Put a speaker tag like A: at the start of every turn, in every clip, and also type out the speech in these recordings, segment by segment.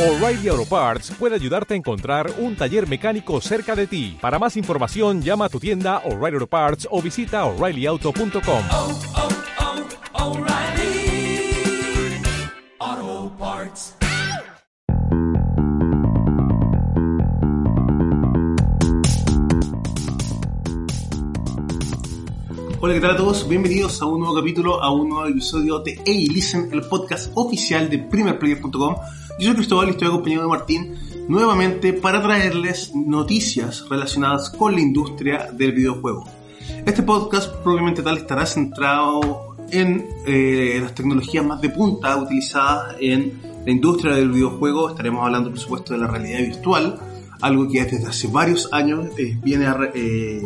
A: O'Reilly Auto Parts puede ayudarte a encontrar un taller mecánico cerca de ti. Para más información, llama a tu tienda O'Reilly Auto Parts o visita oreillyauto.com.
B: oh, oh, O'Reilly Auto Parts.
C: Hola, ¿qué tal a todos? Bienvenidos a un nuevo capítulo, a un nuevo episodio de Hey Listen, el podcast oficial de PrimerPlayer.com. Yo soy Cristóbal y estoy acompañado de Martín nuevamente para traerles noticias relacionadas con la industria del videojuego. Este podcast probablemente tal estará centrado en eh, las tecnologías más de punta utilizadas en la industria del videojuego. Estaremos hablando, por supuesto, de la realidad virtual, algo que desde hace varios años eh, viene eh,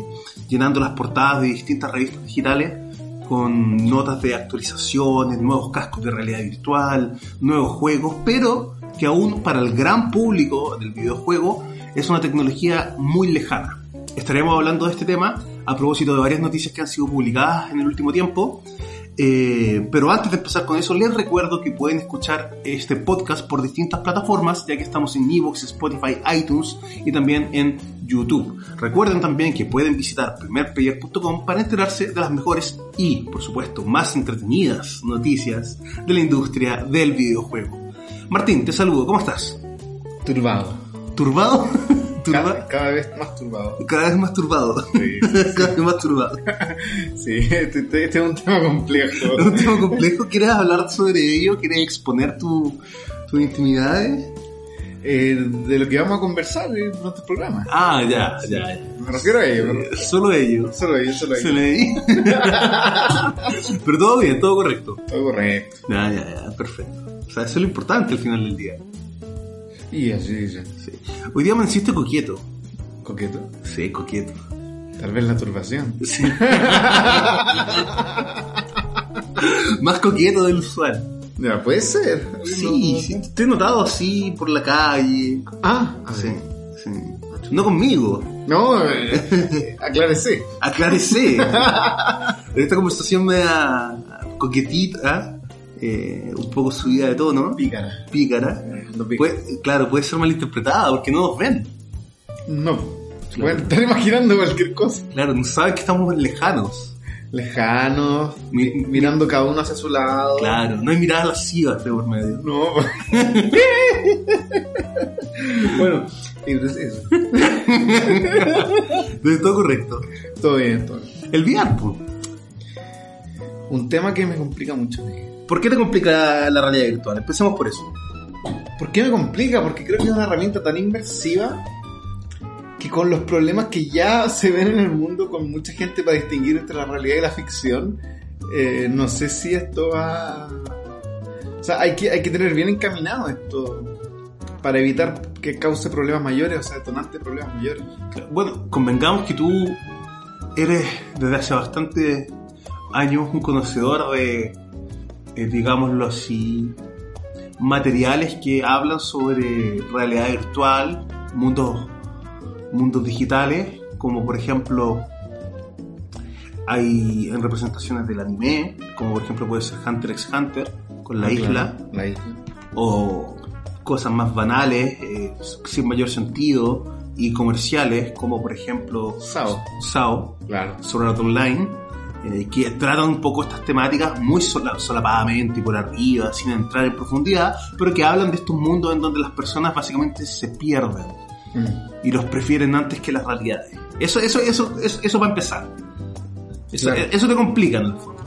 C: llenando las portadas de distintas revistas digitales con notas de actualizaciones, nuevos cascos de realidad virtual, nuevos juegos, pero que aún para el gran público del videojuego es una tecnología muy lejana. Estaremos hablando de este tema a propósito de varias noticias que han sido publicadas en el último tiempo. Eh, pero antes de empezar con eso, les recuerdo que pueden escuchar este podcast por distintas plataformas, ya que estamos en Evox, Spotify, iTunes y también en YouTube. Recuerden también que pueden visitar primerplayer.com para enterarse de las mejores y, por supuesto, más entretenidas noticias de la industria del videojuego. Martín, te saludo, ¿cómo estás?
D: Turbado.
C: ¿Turbado?
D: Cada, vez más turbado.
C: Cada vez más turbado.
D: Sí,
C: Cada vez más turbado.
D: sí este, este- este es un tema complejo.
C: Es un tema complejo. ¿Quieres hablar sobre ello? ¿Quieres exponer tu, tus intimidades?
D: Eh, de lo que vamos a conversar en nuestro programa.
C: Ah, ya, ya.
D: Me refiero a ello. refiero-
C: Solo ello.
D: Solo a ello, solo ello.
C: leí. Pero todo bien, todo correcto.
D: Todo correcto.
C: Ya, ya, ya, perfecto. O sea, eso es lo importante al final del día.
D: Y así, sí.
C: Sí. Hoy día me hiciste coquieto.
D: Coqueto.
C: Sí, coquieto.
D: Tal vez la turbación.
C: Sí. Más coqueto del usual.
D: Ya, puede ser.
C: Sí, sí, te he notado así por la calle.
D: Ah,
C: Sí, sí. No conmigo.
D: No, eh, aclárese.
C: Esta conversación me da coquetita, eh, un poco subida de tono,
D: Pícara.
C: pícara.
D: No, pícara.
C: Puede- claro, puede ser malinterpretada porque no nos ven.
D: No. Se pueden estar imaginando cualquier cosa.
C: Claro, no saben que estamos lejanos.
D: Lejanos,
C: Mi-
D: mirando cada uno hacia su lado.
C: Claro, no hay miradas lascivas de por medio.
D: No. bueno, pues eso.
C: De todo correcto.
D: Todo bien, todo bien.
C: El VR.
D: Un tema que me complica mucho.
C: ¿Por qué te complica la realidad virtual? Empecemos por eso.
D: ¿Por qué me complica? Porque creo que es una herramienta tan inmersiva que con los problemas que ya se ven en el mundo con mucha gente para distinguir entre la realidad y la ficción, eh, no sé si esto va... O sea, hay que, hay que tener bien encaminado esto para evitar que cause problemas mayores, o sea, detonante de problemas mayores.
C: Bueno, convengamos que tú eres desde hace bastante años un conocedor de, eh, digámoslo así, materiales que hablan sobre realidad virtual, mundos, mundos digitales, como por ejemplo hay en representaciones del anime, como por ejemplo puede ser Hunter x Hunter, con la isla,
D: La isla.
C: o cosas más banales, eh, sin mayor sentido, y comerciales, como por ejemplo
D: Sao.
C: SAO,
D: Claro.
C: Sword Art Online, eh, que tratan un poco estas temáticas muy sola- solapadamente y por arriba, sin entrar en profundidad, pero que hablan de estos mundos en donde las personas básicamente se pierden
D: Mm.
C: y los prefieren antes que las realidades. Eso, eso, eso, eso, eso va a empezar. Eso,
D: Claro.
C: eso te complica en el fondo.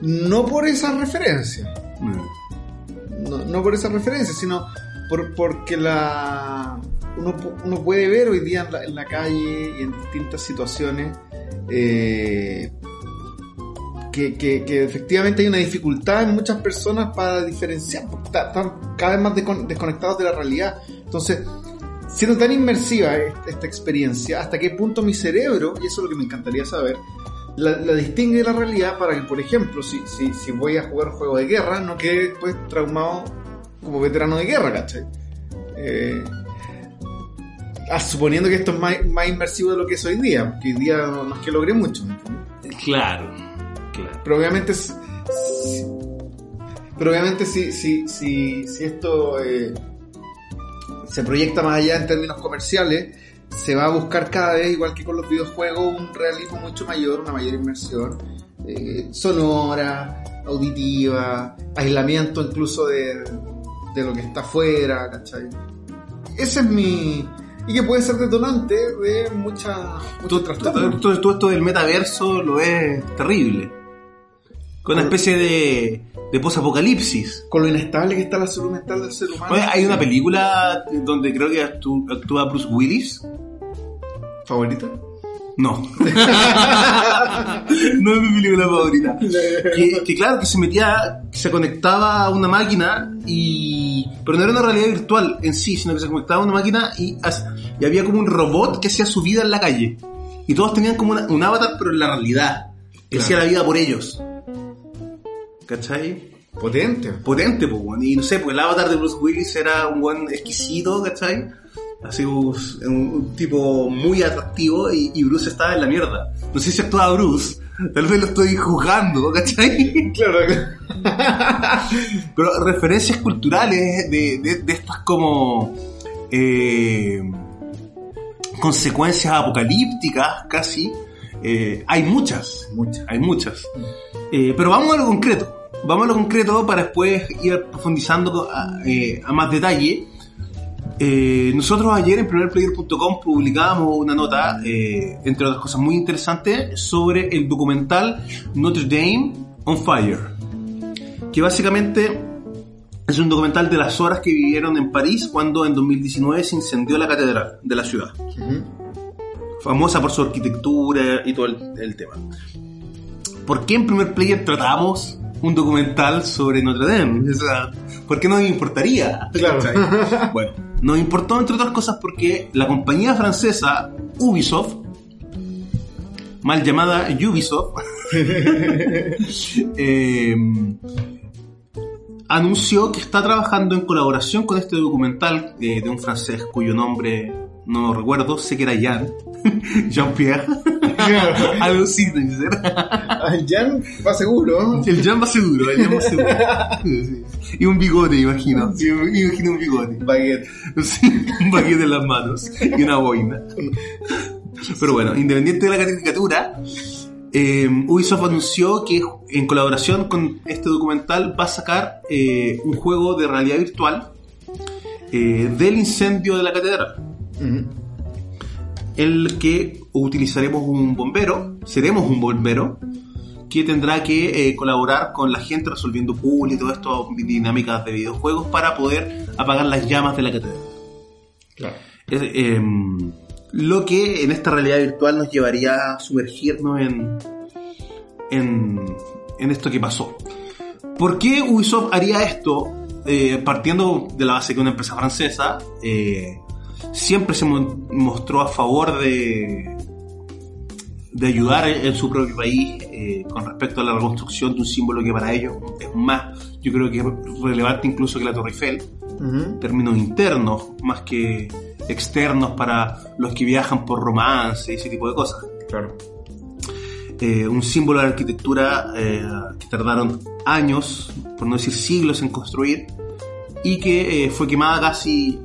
D: No por esa referencia.
C: Mm.
D: no, no por esa referencia, sino por, porque la uno, uno puede ver hoy día en la, en la calle y en distintas situaciones eh, que, que- que efectivamente hay una dificultad en muchas personas para diferenciar, porque está- están cada vez más descon- desconectados de la realidad. Entonces, siendo tan inmersiva esta, esta experiencia, hasta qué punto mi cerebro, y eso es lo que me encantaría saber, la, distingue de la realidad para que, por ejemplo, si, si, si voy a jugar un juego de guerra, no quede después traumado como veterano de guerra, ¿cachai? Eh, ah, suponiendo que esto es más, más inmersivo de lo que es hoy día, porque hoy día no, es que logre mucho.
C: Claro, claro.
D: Pero obviamente, si- pero obviamente si, si, si, si esto eh, se proyecta más allá en términos comerciales, se va a buscar cada vez, igual que con los videojuegos, un realismo mucho mayor, una mayor inmersión eh, sonora, auditiva, aislamiento incluso de, de lo que está afuera, ¿cachai? Ese es mi... Y que puede ser detonante de mucha,
C: Todo,
D: trastorno.
C: todo- todo esto del metaverso lo es terrible. Con una especie de, de posapocalipsis.
D: Con lo inestable que está la salud mental del ser humano.
C: Oye, hay una película donde creo que actú- actúa Bruce Willis.
D: ¿Favorita?
C: No. no es mi película favorita. Que, que claro, que se metía, que se conectaba a una máquina y... Pero no era una realidad virtual en sí, sino que se conectaba a una máquina y, y había como un robot que hacía su vida en la calle. Y todos tenían como una- un avatar, pero en la realidad. Que
D: Claro.
C: hacía la vida por ellos. ¿Cachai?
D: Potente.
C: potente, pues, y no sé, pues el avatar de Bruce Willis era un buen exquisito, ¿cachai? Así un, un- tipo muy atractivo y, y Bruce estaba en la mierda. No sé si actuaba Bruce, tal vez lo estoy juzgando, ¿cachai?
D: Claro.
C: Pero referencias culturales de, de, de estas como eh, consecuencias apocalípticas casi, eh, hay muchas,
D: Muchas.
C: hay muchas. Eh, pero vamos a lo concreto. Vamos a lo concreto para después ir profundizando a, eh, a más detalle. Eh, nosotros ayer en primerplayer.com publicábamos una nota, eh, entre otras cosas muy interesantes, sobre el documental Notre Dame on Fire. Que básicamente es un documental de las horas que vivieron en París cuando en 2019 se incendió la catedral de la ciudad famosa por su arquitectura y todo el, el tema. ¿Por qué en primer player tratamos un documental sobre Notre Dame? O sea, ¿por qué no nos importaría?
D: Claro.
C: Bueno, nos importó entre otras cosas porque la compañía francesa Ubisoft, mal llamada Ubisoft, eh, anunció que está trabajando en colaboración con este documental eh, de un francés cuyo nombre no recuerdo, sé que era Jean, Jean-Pierre, algo así, ser.
D: Al Jan va seguro.
C: El Jean va seguro, el Jean va seguro. Sí, sí. Y un bigote, imagino. Sí, imagino un bigote.
D: Baguette.
C: Un paquete en las manos y una boina. Pero bueno, independiente de la caricatura, eh, Ubisoft anunció que en colaboración con este documental va a sacar eh, un juego de realidad virtual eh, del incendio de la catedral. El que utilizaremos un bombero, seremos un bombero, que tendrá que eh, colaborar con la gente resolviendo puzzles y todo esto, dinámicas de videojuegos, para poder apagar las llamas de la catedral.
D: Claro.
C: Es, em, lo que en esta realidad virtual nos llevaría a sumergirnos en, en, en esto que pasó. ¿Por qué Ubisoft haría esto? Eh, partiendo de la base que una empresa francesa, eh, siempre se mo- mostró a favor de, de ayudar en su propio país eh, con respecto a la reconstrucción de un símbolo que para ellos es más, yo creo que es relevante incluso que la Torre Eiffel
D: Ujú.
C: términos internos más que externos para los que viajan por romance y ese tipo de cosas.
D: Claro.
C: Eh, un símbolo de arquitectura eh, que tardaron años, por no decir siglos, en construir y que eh, fue quemada casi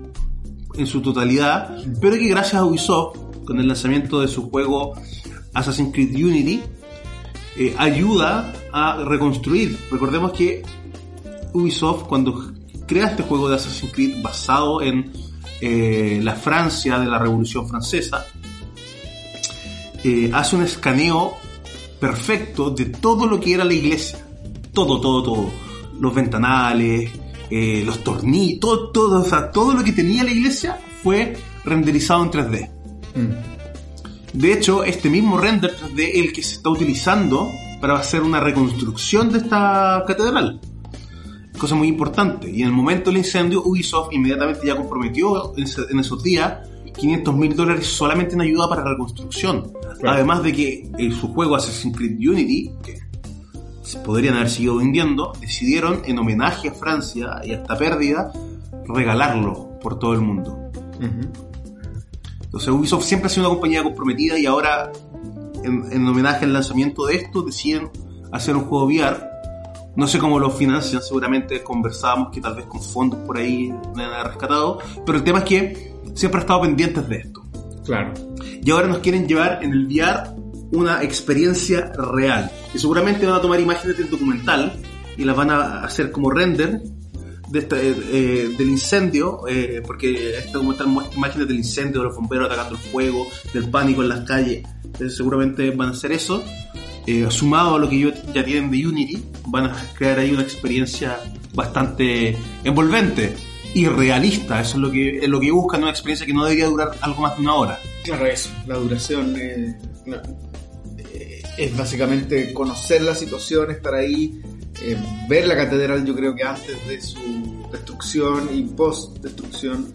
C: en su totalidad, pero que gracias a Ubisoft, con el lanzamiento de su juego Assassin's Creed Unity, eh, ayuda a reconstruir. Recordemos que Ubisoft, cuando crea este juego de Assassin's Creed basado en eh, la Francia de la Revolución Francesa, eh, hace un escaneo perfecto de todo lo que era la iglesia. Todo, todo, todo. Los ventanales, eh, los tornillos, todo, todo, o sea, todo lo que tenía la iglesia fue renderizado en 3D.
D: Mm.
C: De hecho, este mismo render 3D es el que se está utilizando para hacer una reconstrucción de esta catedral. Cosa muy importante. Y en el momento del incendio, Ubisoft inmediatamente ya comprometió en, esos días 500 mil dólares solamente en ayuda para reconstrucción.
D: Claro.
C: Además de que en su juego Assassin's Creed Unity, que podrían haber seguido vendiendo, decidieron en homenaje a Francia y a esta pérdida, regalarlo por todo el mundo.
D: Ujú.
C: Entonces Ubisoft siempre ha sido una compañía comprometida y ahora, en, en homenaje al lanzamiento de esto, deciden hacer un juego VR, No sé cómo lo financian, seguramente conversábamos que tal vez con fondos por ahí me han rescatado, pero el tema es que siempre han estado pendientes de esto.
D: Claro.
C: Y ahora nos quieren llevar en el VR una experiencia real. Y seguramente van a tomar imágenes del documental y las van a hacer como render de eh, eh, del incendio, eh, porque este documental muestra imágenes del incendio, de los bomberos atacando el fuego, del pánico en las calles. Entonces seguramente van a hacer eso. Eh, sumado a lo que ellos ya tienen de Unity, van a crear ahí una experiencia bastante envolvente y realista. Eso es lo que, es lo que buscan, una experiencia que no debería durar algo más de una hora.
D: Claro, eso. La duración eh, no, eh, es básicamente conocer la situación, estar ahí, eh, ver la catedral, yo creo que antes de su destrucción y post-destrucción.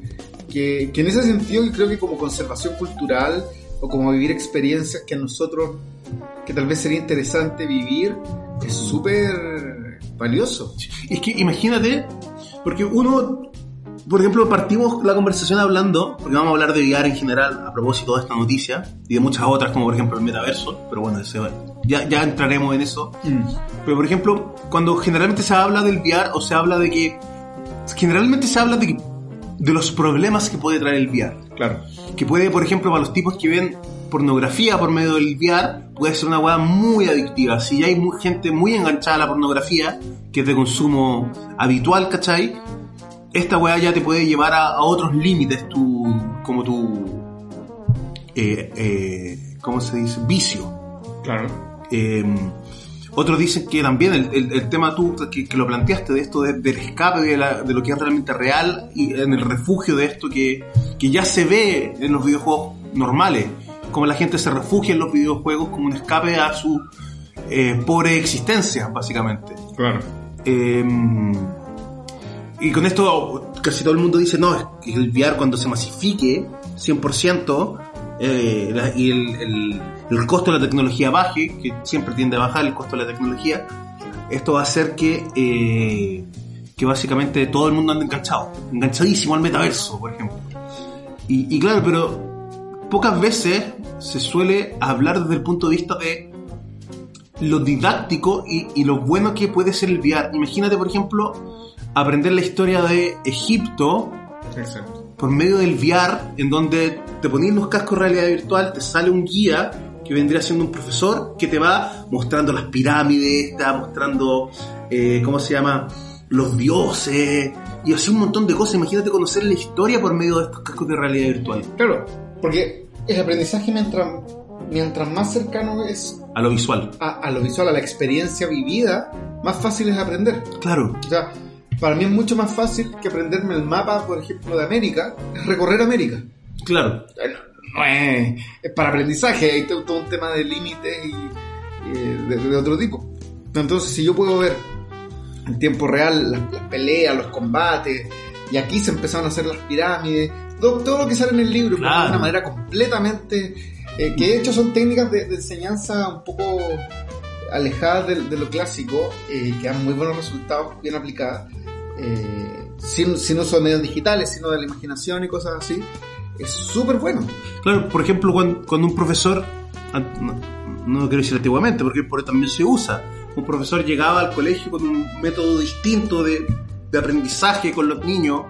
D: Que, que en ese sentido, yo creo que como conservación cultural o como vivir experiencias que a nosotros, que tal vez sería interesante vivir, es súper valioso.
C: Es que imagínate, porque uno, por ejemplo, partimos la conversación hablando, porque vamos a hablar de VR en general a propósito de esta noticia y de muchas otras, como por ejemplo el metaverso, pero bueno, ese- ya, ya entraremos en eso. Pero por ejemplo, cuando generalmente se habla del VR o se habla de que, generalmente se habla de que, de los problemas que puede traer el VR
D: Claro.
C: que puede, por ejemplo, para los tipos que ven pornografía por medio del VR, puede ser una weá muy adictiva. Si ya hay mu- gente muy enganchada a la pornografía, que es de consumo habitual, ¿cachai? Esta weá ya te puede llevar a, a otros límites, tu, como tu, eh, eh, ¿cómo se dice? Vicio.
D: Claro.
C: Eh, otros dicen que también el, el- el tema tú que, que lo planteaste de esto de- del escape de, la- de lo que es realmente real y en el refugio de esto que, que ya se ve en los videojuegos normales, como la gente se refugia en los videojuegos como un escape a su eh, pobre existencia, básicamente.
D: Claro.
C: Eh, y con esto casi todo el mundo dice, no, es que el VR cuando se masifique 100% eh, y el, el- el costo de la tecnología baje, que siempre tiende a bajar el costo de la tecnología, esto va a hacer que, eh, que básicamente todo el mundo ande enganchado, enganchadísimo al metaverso, por ejemplo. Y, y claro, pero pocas veces se suele hablar desde el punto de vista de lo didáctico y, y lo bueno que puede ser el VR. Imagínate, por ejemplo, aprender la historia de Egipto
D: Exacto.
C: por medio del VR, en donde te pones los cascos de realidad virtual, te sale un guía que vendría siendo un profesor que te va mostrando las pirámides, te va mostrando, eh, ¿cómo se llama? Los dioses, y así un montón de cosas. Imagínate conocer la historia por medio de estos cascos de realidad virtual.
D: Claro, porque el aprendizaje mientras, mientras más cercano es
C: A lo visual.
D: a, a lo visual, a la experiencia vivida, más fácil es aprender.
C: Claro,
D: O sea, para mí es mucho más fácil que aprenderme el mapa, por ejemplo, de América, recorrer América.
C: claro.
D: Eh, No, no es, es para aprendizaje, hay todo, un tema de límites y, y, eh, de, de otro tipo. Entonces, si yo puedo ver en tiempo real las, las peleas, los combates, y aquí se empezaron a hacer las pirámides, todo, todo lo que sale en el libro,
C: Claro.
D: de una manera completamente... eh, que de hecho son técnicas de, de enseñanza un poco alejadas de, de lo clásico, eh, que dan muy buenos resultados, bien aplicadas, eh, sin, sin medios digitales, sino de la imaginación y cosas así, es súper bueno.
C: Claro, por ejemplo, cuando, cuando un profesor, no, no quiero decir antiguamente, porque por también se usa, un profesor llegaba al colegio con un método distinto de, de aprendizaje con los niños,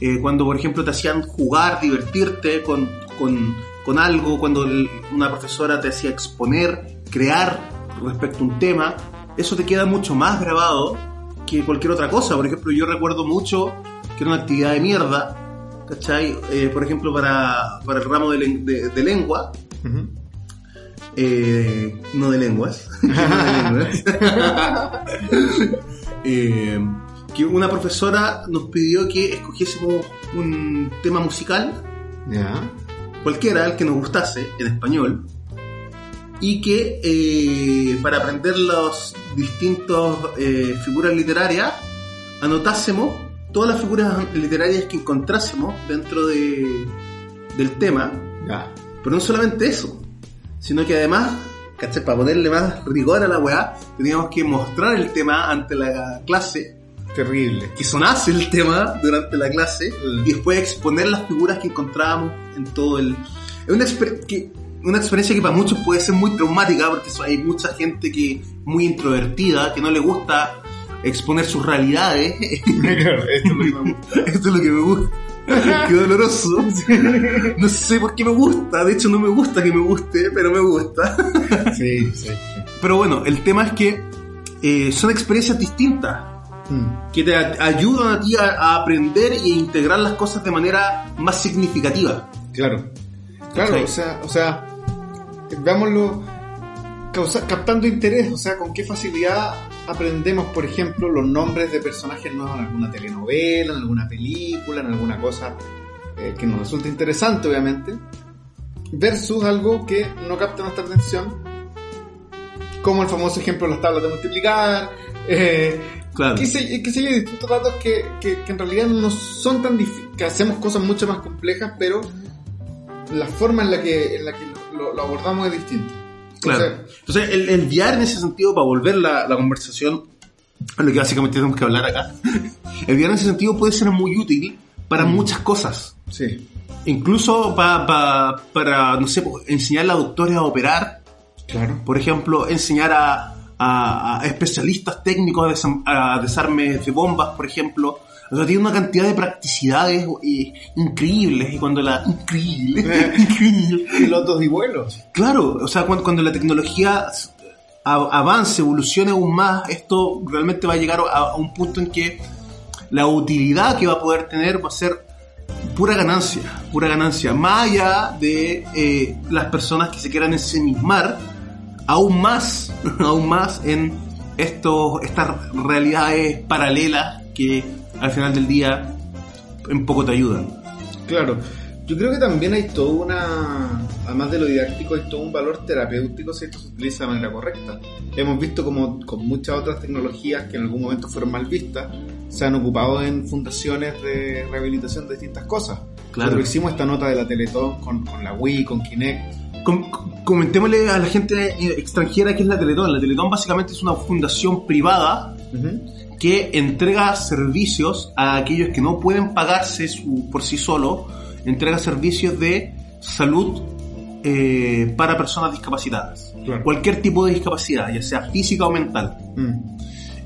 C: eh, cuando por ejemplo te hacían jugar, divertirte con, con, con algo, cuando el- una profesora te hacía exponer, crear respecto a un tema, eso te queda mucho más grabado que cualquier otra cosa. Por ejemplo, yo recuerdo mucho que era una actividad de mierda, ¿cachai? Eh, por ejemplo, para, para el ramo de, de- de lengua, eh, no de lenguas, no de lenguas. Eh, que una profesora nos pidió que escogiésemos un tema musical, cualquiera, el que nos gustase, en español, y que eh, para aprender las distintas eh, figuras literarias, anotásemos todas las figuras literarias que encontrásemos dentro de, del tema,
D: Ya.
C: pero no solamente eso, sino que además, ¿cachai? Para ponerle más rigor a la weá, teníamos que mostrar el tema ante la clase,
D: Terrible.
C: que sonase el tema durante la clase, y después exponer las figuras que encontrábamos en todo el... Es una, que- una experiencia que para muchos puede ser muy traumática, porque hay mucha gente que muy introvertida, que no le gusta exponer sus realidades.
D: Esto es lo que me gusta.
C: Qué doloroso. No sé por qué me gusta. De hecho, no me gusta que me guste, pero me gusta.
D: Sí, sí.
C: Pero bueno, el tema es que eh, son experiencias distintas
D: Mm,
C: que te ayudan a ti a, a aprender e integrar las cosas de manera más significativa.
D: Claro. Claro, o sea, o sea, veámoslo causa- captando interés, o sea, con qué facilidad aprendemos, por ejemplo, los nombres de personajes nuevos en alguna telenovela, en alguna película, en alguna cosa eh, que nos resulta interesante, obviamente, versus algo que no capta nuestra atención, como el famoso ejemplo de las tablas de multiplicar, eh,
C: Claro.
D: qué sé, qué sé yo, distintos datos que, que, que en realidad no son tan difíciles, que hacemos cosas mucho más complejas, pero la forma en la que, en la que lo, lo abordamos es distinta.
C: Claro.
D: Entonces,
C: Entonces, el, el VR en ese sentido, para volver la, la conversación a lo que básicamente tenemos que hablar acá, el VR en ese sentido puede ser muy útil para muchas cosas.
D: sí,
C: Incluso pa- pa- para, no sé, enseñarle a doctores a operar,
D: claro.
C: por ejemplo, enseñar a, a- a especialistas técnicos a, desam- a desarme de bombas, por ejemplo. O sea, tiene una cantidad de practicidades eh, increíbles y cuando la... Increíble, increíble.
D: Pilotos y vuelos.
C: Claro, o sea, cuando, cuando la tecnología avance, evolucione aún más, esto realmente va a llegar a, a un punto en que la utilidad que va a poder tener va a ser pura ganancia, pura ganancia, más allá de eh, las personas que se quieran ensimismar aún más, aún más en estos, estas realidades paralelas que al final del día en poco te ayudan.
D: Claro. Yo creo que también hay toda una, además de lo didáctico, hay todo un valor terapéutico si esto se utiliza de manera correcta. Hemos visto como con muchas otras tecnologías que en algún momento fueron mal vistas, se han ocupado en fundaciones de rehabilitación de distintas cosas.
C: Claro.
D: Pero hicimos esta nota de la Teletón con, con la Wii, con Kinect.
C: Com- com- comentémosle a la gente extranjera que es la Teletón. La Teletón básicamente es una fundación privada que entrega servicios a aquellos que no pueden pagarse su- por sí solo, entrega servicios de salud eh, para personas discapacitadas.
D: Claro.
C: Cualquier tipo de discapacidad, ya sea física o mental.
D: Mm.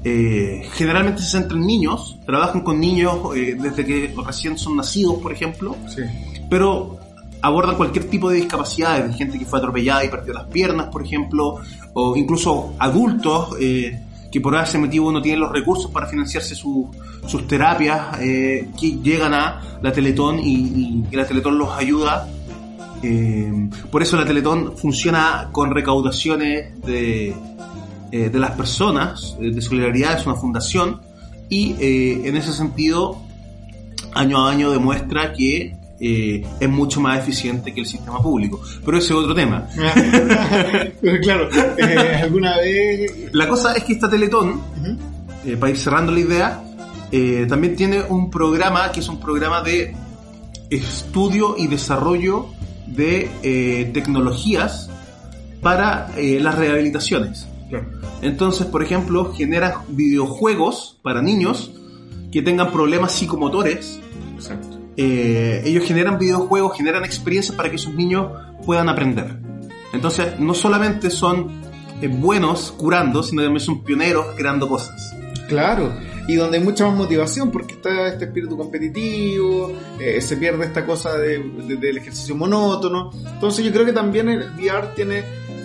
C: Eh, generalmente se centran en niños, trabajan con niños eh, desde que recién son nacidos, por ejemplo,
D: Sí.
C: pero abordan cualquier tipo de discapacidad, de gente que fue atropellada y perdió las piernas, por ejemplo, o incluso adultos eh, que por ese motivo no tienen los recursos para financiarse su- sus terapias, eh, que llegan a la Teletón y, y- la Teletón los ayuda. Eh, por eso la Teletón funciona con recaudaciones de, eh, de las personas, de solidaridad, es una fundación, y en ese sentido año a año demuestra que eh, es mucho más eficiente que el sistema público. Pero ese es otro tema.
D: Pero claro, eh, alguna vez...
C: La cosa es que esta Teletón, eh, para ir cerrando la idea, también tiene un programa que es un programa de estudio y desarrollo de tecnologías para las rehabilitaciones.
D: Claro.
C: Entonces, por ejemplo, genera videojuegos para niños que tengan problemas psicomotores
D: Exacto.
C: Eh, ellos generan videojuegos, generan experiencias para que esos niños puedan aprender. Entonces, no solamente son eh, buenos curando, sino también son pioneros creando cosas.
D: Claro, y donde hay mucha más motivación porque está este espíritu competitivo, eh, se pierde esta cosa de- de- del ejercicio monótono. Entonces yo creo que también el VR tiene,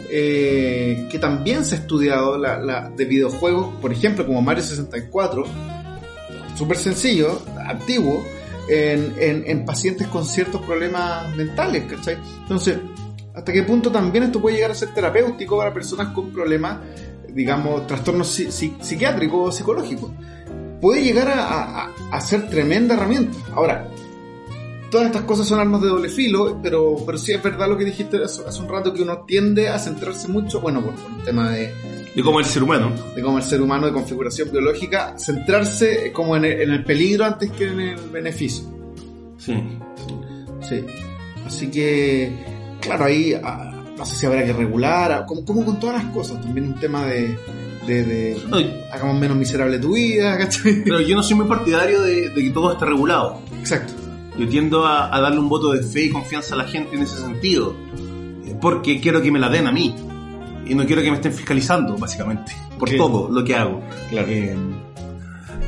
D: eh, que también se ha estudiado la, la- de videojuegos, por ejemplo como Mario 64, súper sencillo, antiguo, en, en- en pacientes con ciertos problemas mentales, ¿cachai? Entonces, ¿hasta qué punto también esto puede llegar a ser terapéutico para personas con problemas, digamos, trastornos psi- psi- psiquiátricos o psicológicos? Puede llegar a, a- a ser tremenda herramienta. Ahora, todas estas cosas son armas de doble filo, pero, pero sí es verdad lo que dijiste hace, hace un rato, que uno tiende a centrarse mucho, bueno, por, por un tema de,
C: Y como el ser humano.
D: de cómo el ser humano de configuración biológica, centrarse como en el, en el peligro antes que en el beneficio.
C: Sí.
D: Sí. Así que, claro, ahí ah, no sé si habrá que regular, ah, como, como con todas las cosas, también un tema de, de, de
C: No,
D: hagamos menos miserable tu vida, ¿cachai?
C: pero yo no soy muy partidario de, de que todo esté regulado.
D: Exacto.
C: Yo tiendo a, a darle un voto de fe y confianza a la gente en ese sentido. Porque quiero que me la den a mí. Y no quiero que me estén fiscalizando, básicamente. Por todo lo que hago.
D: Claro.
C: Eh,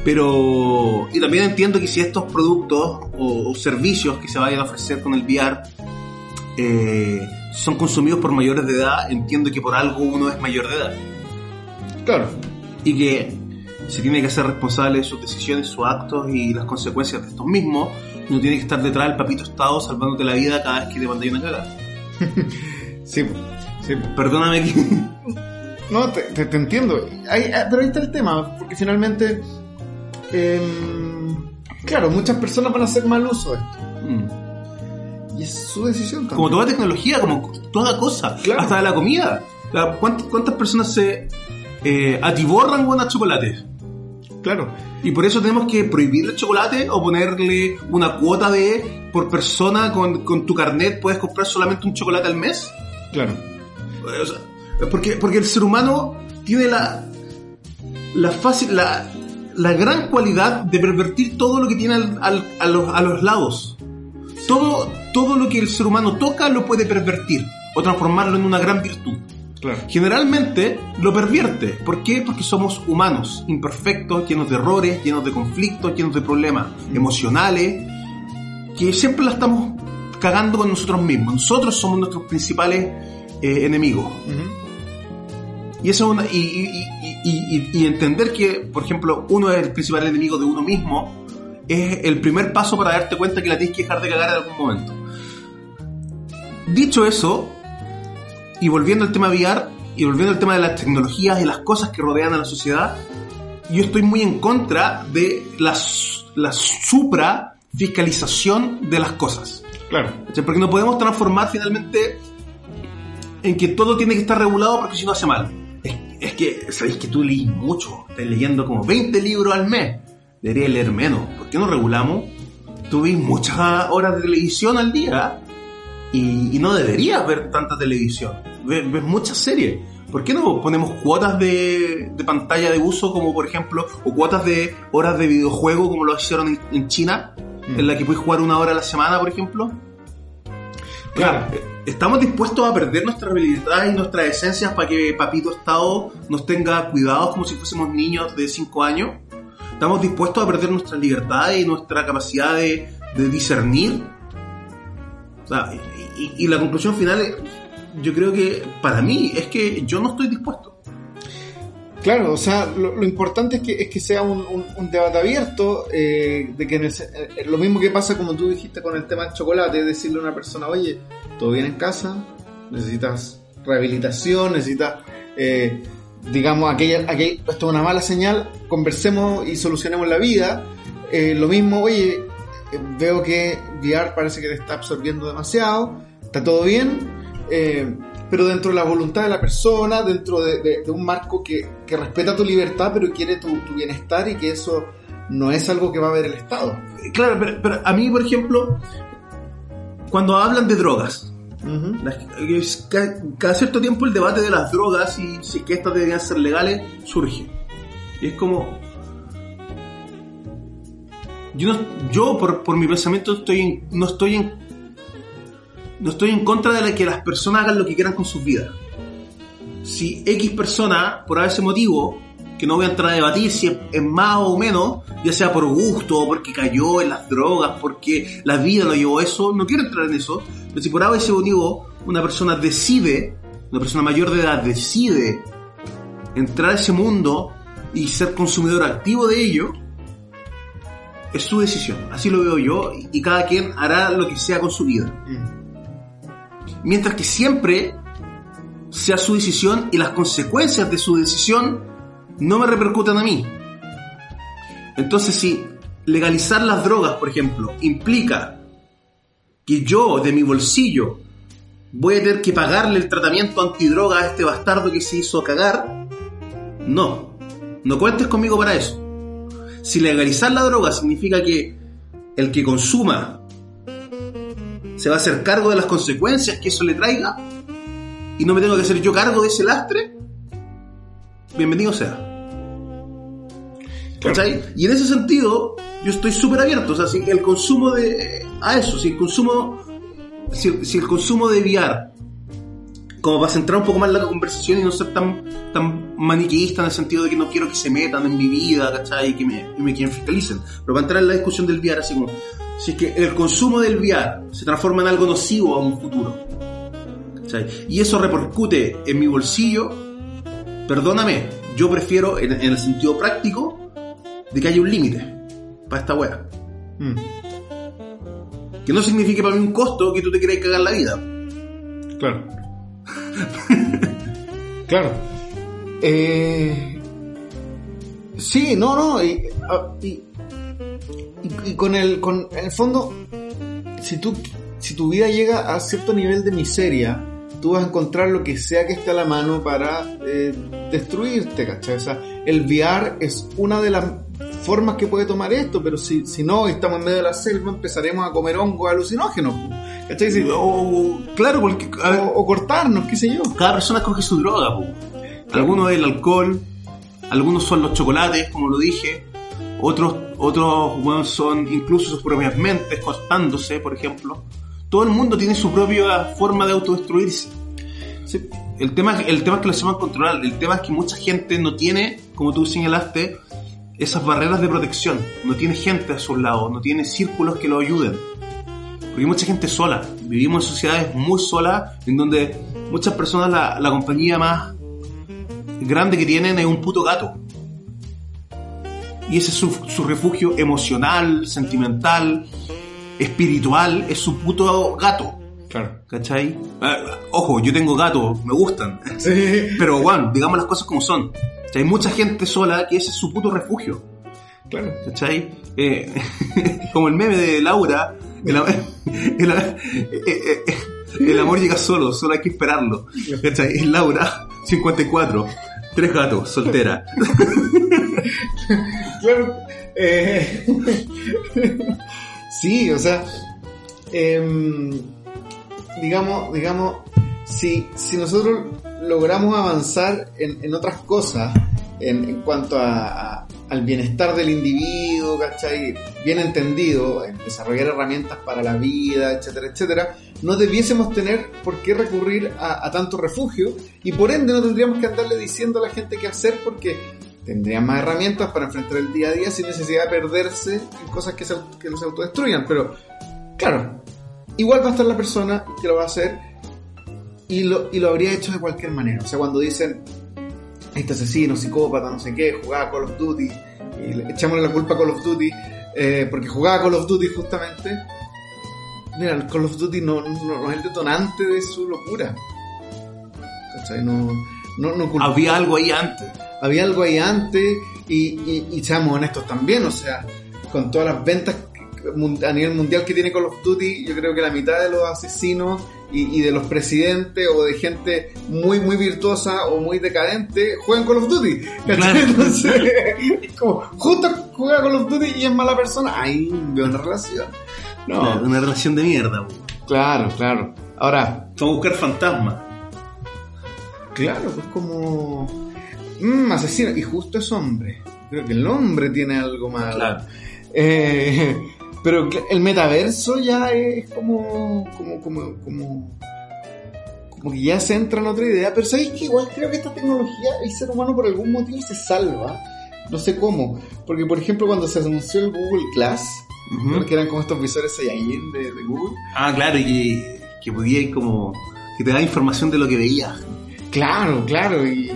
C: Pero, y también entiendo que si estos productos o, o servicios que se vayan a ofrecer con el VR eh, son consumidos por mayores de edad, entiendo que por algo uno es mayor de edad.
D: Claro.
C: Y que se tiene que ser responsable de sus decisiones, sus actos y las consecuencias de estos mismos. Y no tiene que estar detrás del papito Estado salvándote la vida cada vez que te mandáis una cagada.
D: Sí. Sí.
C: Perdóname que...
D: No, te, te- te entiendo. Ahí- ah, pero ahí está el tema, porque finalmente, em, claro, muchas personas van a hacer mal uso de esto.
C: Mm.
D: Y es su decisión también.
C: Como toda tecnología, como toda cosa,
D: Claro.
C: hasta la comida. ¿Cuántas, cuántas personas se eh, atiborran con los chocolates?
D: Claro.
C: Y por eso tenemos que prohibir el chocolate o ponerle una cuota de por persona con, con tu carnet puedes comprar solamente un chocolate al mes.
D: Claro.
C: O sea, porque, porque el ser humano tiene la, la, fácil, la, la gran cualidad de pervertir todo lo que tiene al- al- a, los, a los lados. Todo, todo lo que el ser humano toca lo puede pervertir o transformarlo en una gran virtud.
D: Claro.
C: Generalmente lo pervierte. ¿Por qué? Porque somos humanos, imperfectos, llenos de errores, llenos de conflictos, llenos de problemas emocionales, que siempre la estamos cagando con nosotros mismos. Nosotros somos nuestros principales eh, enemigos. Y eso es una- y, y- y- y- y- y entender que, por ejemplo, uno es el principal enemigo de uno mismo es el primer paso para darte cuenta que la tienes que dejar de cagar en algún momento. Dicho eso, y volviendo al tema VR, y volviendo al tema de las tecnologías y las cosas que rodean a la sociedad, yo estoy muy en contra de la, la supra fiscalización de las cosas.
D: Claro.
C: Porque no podemos transformar finalmente en que todo tiene que estar regulado porque si no hace mal. Es, es que, sabéis que tú leís mucho, estás leyendo como 20 libros al mes. Deberías leer menos. ¿Por qué no regulamos? Tú ves muchas horas de televisión al día y, y no deberías ver tanta televisión. Ves, ves muchas series. ¿Por qué no ponemos cuotas de, de pantalla de uso como por ejemplo, o cuotas de horas de videojuego como lo hicieron en, en China,
D: Mm.
C: en la que puedes jugar una hora a la semana, por ejemplo?
D: Claro.
C: Eh, ¿Estamos dispuestos a perder nuestra habilidad y nuestras esencias para que Papito Estado nos tenga cuidados como si fuésemos niños de 5 años? ¿Estamos dispuestos a perder nuestra libertad y nuestra capacidad de, discernir? O sea, y, y- y la conclusión final, eh, yo creo que para mí es que yo no estoy dispuesto.
D: Claro, o sea, lo, importante es que, es que sea un, debate abierto, eh, de que eh, lo mismo que pasa como tú dijiste con el tema del chocolate, decirle a una persona, oye, todo bien en casa, necesitas rehabilitación, necesitas, eh, digamos, aquella, aquella, esto es una mala señal, conversemos y solucionemos la vida. Eh, lo mismo, oye, eh, veo que VR parece que te está absorbiendo demasiado, está todo bien, pero dentro de la voluntad de la persona, dentro de, de- de un marco que, que respeta tu libertad, pero quiere tu, tu bienestar y que eso no es algo que va a ver el Estado.
C: Claro, pero, pero a mí, por ejemplo, cuando hablan de drogas, es ca- cada cierto tiempo el debate de las drogas y si que estas deberían ser legales surge. Y es como... Yo, no- yo por, por mi pensamiento estoy no estoy en no estoy en contra de que las personas hagan lo que quieran con sus vidas. Si X persona, por ese motivo, que no voy a entrar a debatir si es, más o menos, ya sea por gusto, porque cayó en las drogas, porque la vida lo llevó a eso, no quiero entrar en eso, pero si por ese motivo una persona decide, una persona mayor de edad decide entrar a ese mundo y ser consumidor activo de ello, es su decisión. Así lo veo yo y- cada quien hará lo que sea con su vida. Mientras que siempre sea su decisión y las consecuencias de su decisión no me repercutan a mí. Entonces, si legalizar las drogas, por ejemplo, implica que yo de mi bolsillo voy a tener que pagarle el tratamiento antidroga a este bastardo que se hizo cagar, no. No cuentes conmigo para eso. Si legalizar la droga significa que el que consuma se va a hacer cargo de las consecuencias que eso le traiga y no me tengo que hacer yo cargo de ese lastre, bienvenido sea. ¿Cachai? Y en ese sentido, yo estoy súper abierto. O sea, si el consumo de. a eso, si el consumo. Si, el- si el consumo de VR como para centrar un poco más la conversación y no ser tan, tan maniqueísta en el sentido de que no quiero que se metan en mi vida, ¿cachai? Y que me, me quieren fiscalicen. Pero para entrar en la discusión del VR, así como, si es que el consumo del VR se transforma en algo nocivo a un futuro, ¿cachai? Y eso repercute en mi bolsillo, perdóname, yo prefiero, en, en el sentido práctico, de que haya un límite para esta wea.
D: Mm.
C: Que no signifique para mí un costo que tú te quieras cagar la vida.
D: Claro. claro. Eh, sí, no, no. Y, ah, y, y- con el, con, el fondo, si tú, si tu vida llega a cierto nivel de miseria, tú vas a encontrar lo que sea que esté a la mano para eh, destruirte, ¿cachai? O sea, el VR es una de las formas que puede tomar esto, pero si, si no, estamos en medio de la selva, empezaremos a comer hongos alucinógenos, ¿cachai? Si-
C: O, claro,
D: o, cortarnos, qué sé yo.
C: cada persona escoge su droga. po. Algunos es el alcohol, algunos son los chocolates, como lo dije. Otros, otros bueno, son incluso sus propias mentes cortándose, por ejemplo. Todo el mundo tiene su propia forma de autodestruirse.
D: Sí.
C: El tema, el tema es que lo sepan controlar. El tema es que mucha gente no tiene, como tú señalaste, esas barreras de protección. No tiene gente a sus lados, no tiene círculos que lo ayuden. Porque hay mucha gente sola. Vivimos en sociedades muy solas, en donde muchas personas la, la compañía más grande que tienen es un puto gato. Y ese es su, su refugio emocional, sentimental, espiritual, es su puto gato.
D: Claro.
C: ¿Cachai? Ah, ojo, yo tengo gatos, me gustan.
D: Sí.
C: Pero, Juan, digamos las cosas como son. Hay mucha gente sola que ese es su puto refugio.
D: Claro.
C: ¿Cachai? Eh, como el meme de Laura, el, el, eh, eh, eh, el amor llega solo, solo hay que esperarlo. ¿Cachai? Es Laura, 54, tres gatos, soltera.
D: Claro. eh, sí, o sea, em, digamos, digamos, si, si nosotros logramos avanzar en, en otras cosas, en, en cuanto a, al bienestar del individuo, ¿cachai? Bien entendido, en desarrollar herramientas para la vida, etcétera, etcétera, no debiésemos tener por qué recurrir a, a tanto refugio y por ende no tendríamos que andarle diciendo a la gente qué hacer porque tendrían más herramientas para enfrentar el día a día sin necesidad de perderse en cosas que, se, que los autodestruyan. Pero, claro, igual va a estar la persona que lo va a hacer y lo, y lo habría hecho de cualquier manera. O sea, cuando dicen, este asesino, psicópata, no sé qué, jugaba Call of Duty, y le echamos la culpa a Call of Duty, eh, porque jugaba Call of Duty justamente. Mira, el Call of Duty no, no- no es el detonante de su locura. ¿Cachai? No, no, no culpa-
C: Había algo ahí antes.
D: había algo ahí antes y, y, y seamos honestos también, o sea, con todas las ventas a nivel mundial que tiene Call of Duty, yo creo que la mitad de los asesinos y, y de los presidentes o de gente muy muy virtuosa o muy decadente juegan Call of Duty. Entonces, es como, justo juega Call of Duty y es mala persona, ahí veo una relación. No,
C: Claro, Una relación de mierda. po.
D: claro, claro. Ahora,
C: Vamos a buscar fantasmas.
D: Claro, pues como. Mmm, asesino. Y justo es hombre. Creo que el hombre tiene algo malo.
C: Claro.
D: Eh, pero el metaverso ya es como. como. como. como. como que ya se entra en otra idea. Pero sabéis que igual creo que esta tecnología, el ser humano por algún motivo se salva. No sé cómo. Porque, por ejemplo, cuando se anunció el Google Glass,
C: Ujú.
D: que eran como estos visores Saiyajin de, de Google.
C: Ah, claro, y que, que podía ir como. que te da información de lo que veías.
D: Claro, claro, y,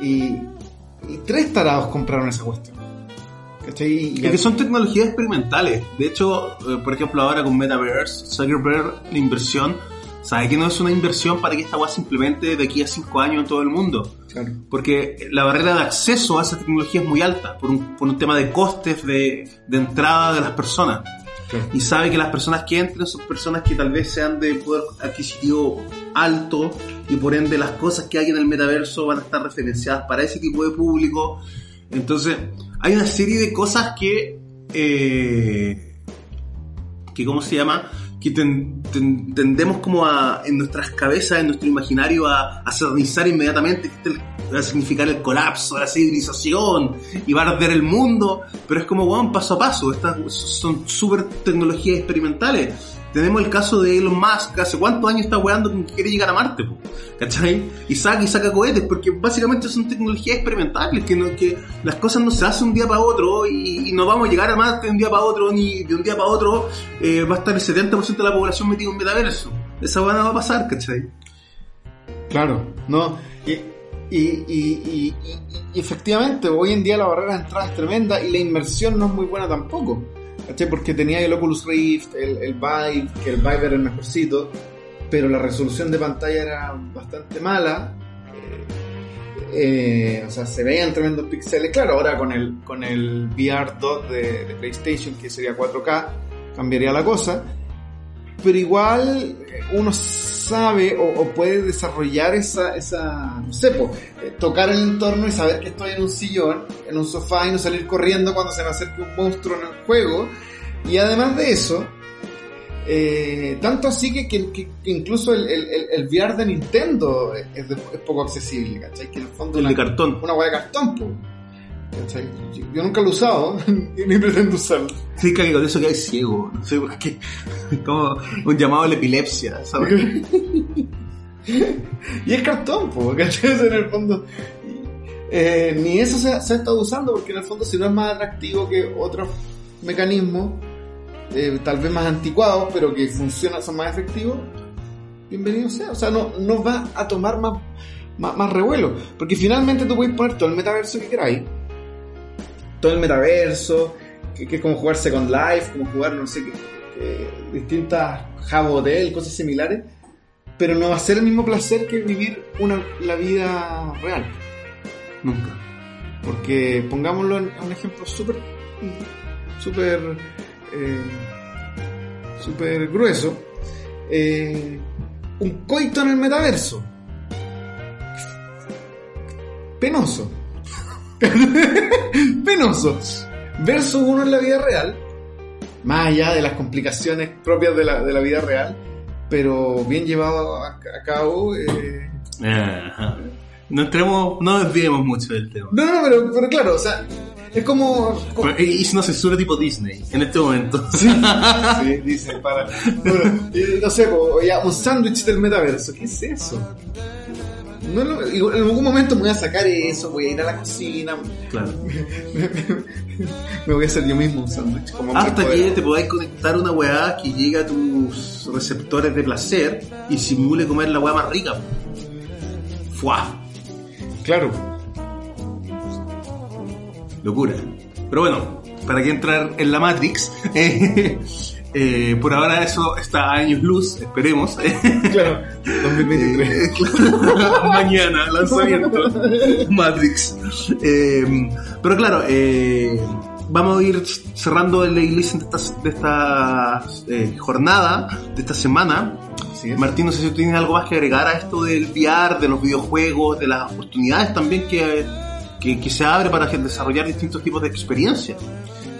D: y, y tres tarados compraron esa cuestión. ¿Cachai? Y-
C: que son tecnologías experimentales. De hecho, eh, por ejemplo, ahora con Metaverse, Zuckerberg, la inversión, sabe que no es una inversión para que esta guay se implemente de aquí a 5 años en todo el mundo.
D: Claro.
C: Porque la barrera de acceso a esa tecnología es muy alta, por un, por un tema de costes de, de entrada de las personas. Y sabe que las personas que entren son personas que tal vez sean de poder adquisitivo alto y por ende las cosas que hay en el metaverso van a estar referenciadas para ese tipo de público. Entonces, hay una serie de cosas que, eh, que ¿cómo se llama? Que ten- ten- tendemos como a, en nuestras cabezas, en nuestro imaginario, a, a inmediatamente, que va a significar el colapso de la civilización y va a arder el mundo, pero es como, weón, paso a paso, estas son súper tecnologías experimentales. Tenemos el caso de Elon Musk, hace cuántos años está weando con que quiere llegar a Marte, po, ¿cachai? Y saca y saca cohetes, porque básicamente son tecnologías experimentales, que, no, que las cosas no se hacen un día para otro y, no vamos a llegar a Marte de un día para otro, ni de un día para otro eh, va a estar el 70% de la población metida en metaverso. Esa weá va a pasar, ¿cachai?
D: Claro, no. Y, y, efectivamente, hoy en día la barrera de entrada es tremenda y la inversión no es muy buena tampoco. ¿Cachai? Porque tenía el Oculus Rift, el, el Vive, que el Vive era el mejorcito, pero la resolución de pantalla era bastante mala. Eh, eh, o sea, se veían tremendos píxeles. Claro, ahora con el, con el VR 2 de, de PlayStation, que sería 4K, cambiaría la cosa pero igual uno sabe o, o puede desarrollar esa, esa no sé, po, eh, tocar el entorno y saber que estoy en un sillón, en un sofá y no salir corriendo cuando se me acerque un monstruo en el juego. Y además de eso, eh, tanto así que, que- incluso el, el, el- el VR de Nintendo es, de- es poco accesible, ¿cachai? Que en el fondo
C: El
D: una,
C: de cartón.
D: una hueá de cartón, po, ¿cachai? Yo, yo nunca lo he usado ni pretendo usarlo.
C: Sí, que con eso que hay ciego, no sé por qué. Como un llamado a la epilepsia, ¿sabes?
D: Y es cartón, po, ¿cachai? En el fondo. eh, ni eso se, se ha estado usando porque en el fondo si no es más atractivo que otros mecanismos, eh, tal vez más anticuados, pero que funcionan, son más efectivos, bienvenido sea. O sea, no, no va a tomar más, más, más revuelo. Porque finalmente tú puedes poner todo el metaverso que queráis. Todo el metaverso, que, es como jugar Second Life, como jugar, no sé, qué, distintas Hotel, cosas similares pero no va a ser el mismo placer que vivir una, la vida real.
C: Nunca.
D: Porque pongámoslo en un ejemplo súper, súper, eh, súper grueso. eh, un coito en el metaverso. Penoso. Penoso. Versus uno en la vida real. Más allá de las complicaciones propias de la, de la vida real. Pero bien llevado a, a cabo. eh,
C: Ajá. No entremos, no desviemos mucho del tema.
D: No, no, pero, pero claro, o sea, es como. como-
C: si no censura tipo Disney en este momento.
D: Sí, dice, para. Bueno, y no sé, po, ya, un sándwich del metaverso, ¿qué es eso? No, lo- en algún momento me voy a sacar eso, voy a ir a la cocina,
C: Claro.
D: me voy a hacer yo mismo un sándwich.
C: Hasta que te podáis conectar una weá que llegue a tus receptores de placer y simule comer la weá más rica. ¡Fua!
D: Claro,
C: Locura. Pero bueno, para que entrar en la Matrix, eh, eh, por ahora eso está a años luz, esperemos.
D: claro, 2023.
C: Eh, claro, Mañana, lanzamiento. Matrix. Eh, pero claro, eh, vamos a ir cerrando el listen de esta, de esta eh, jornada, de esta semana.
D: Es.
C: Martín, no sé si tienes algo más que agregar a esto del VR, de los videojuegos, de las oportunidades también que, que, que se abre para desarrollar distintos tipos de experiencias.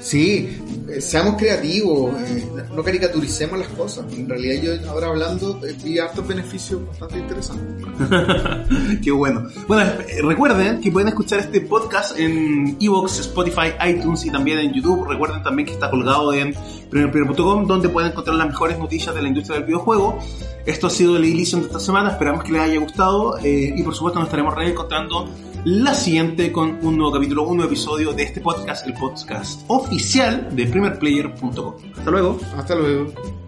D: Sí, seamos creativos, eh, no caricaturicemos las cosas. En realidad yo ahora hablando eh, vi hartos beneficios bastante interesantes.
C: Qué bueno. Bueno, eh, recuerden que pueden escuchar este podcast en Evox, Spotify, iTunes y también en YouTube. Recuerden también que está colgado en primerprimer.com donde pueden encontrar las mejores noticias de la industria del videojuego. Esto ha sido el edición de esta semana. Esperamos que les haya gustado eh, y por supuesto nos estaremos reencontrando la siguiente con un nuevo capítulo, un nuevo episodio de este podcast, el podcast oficial de primerplayer.com. Hasta luego.
D: Hasta luego.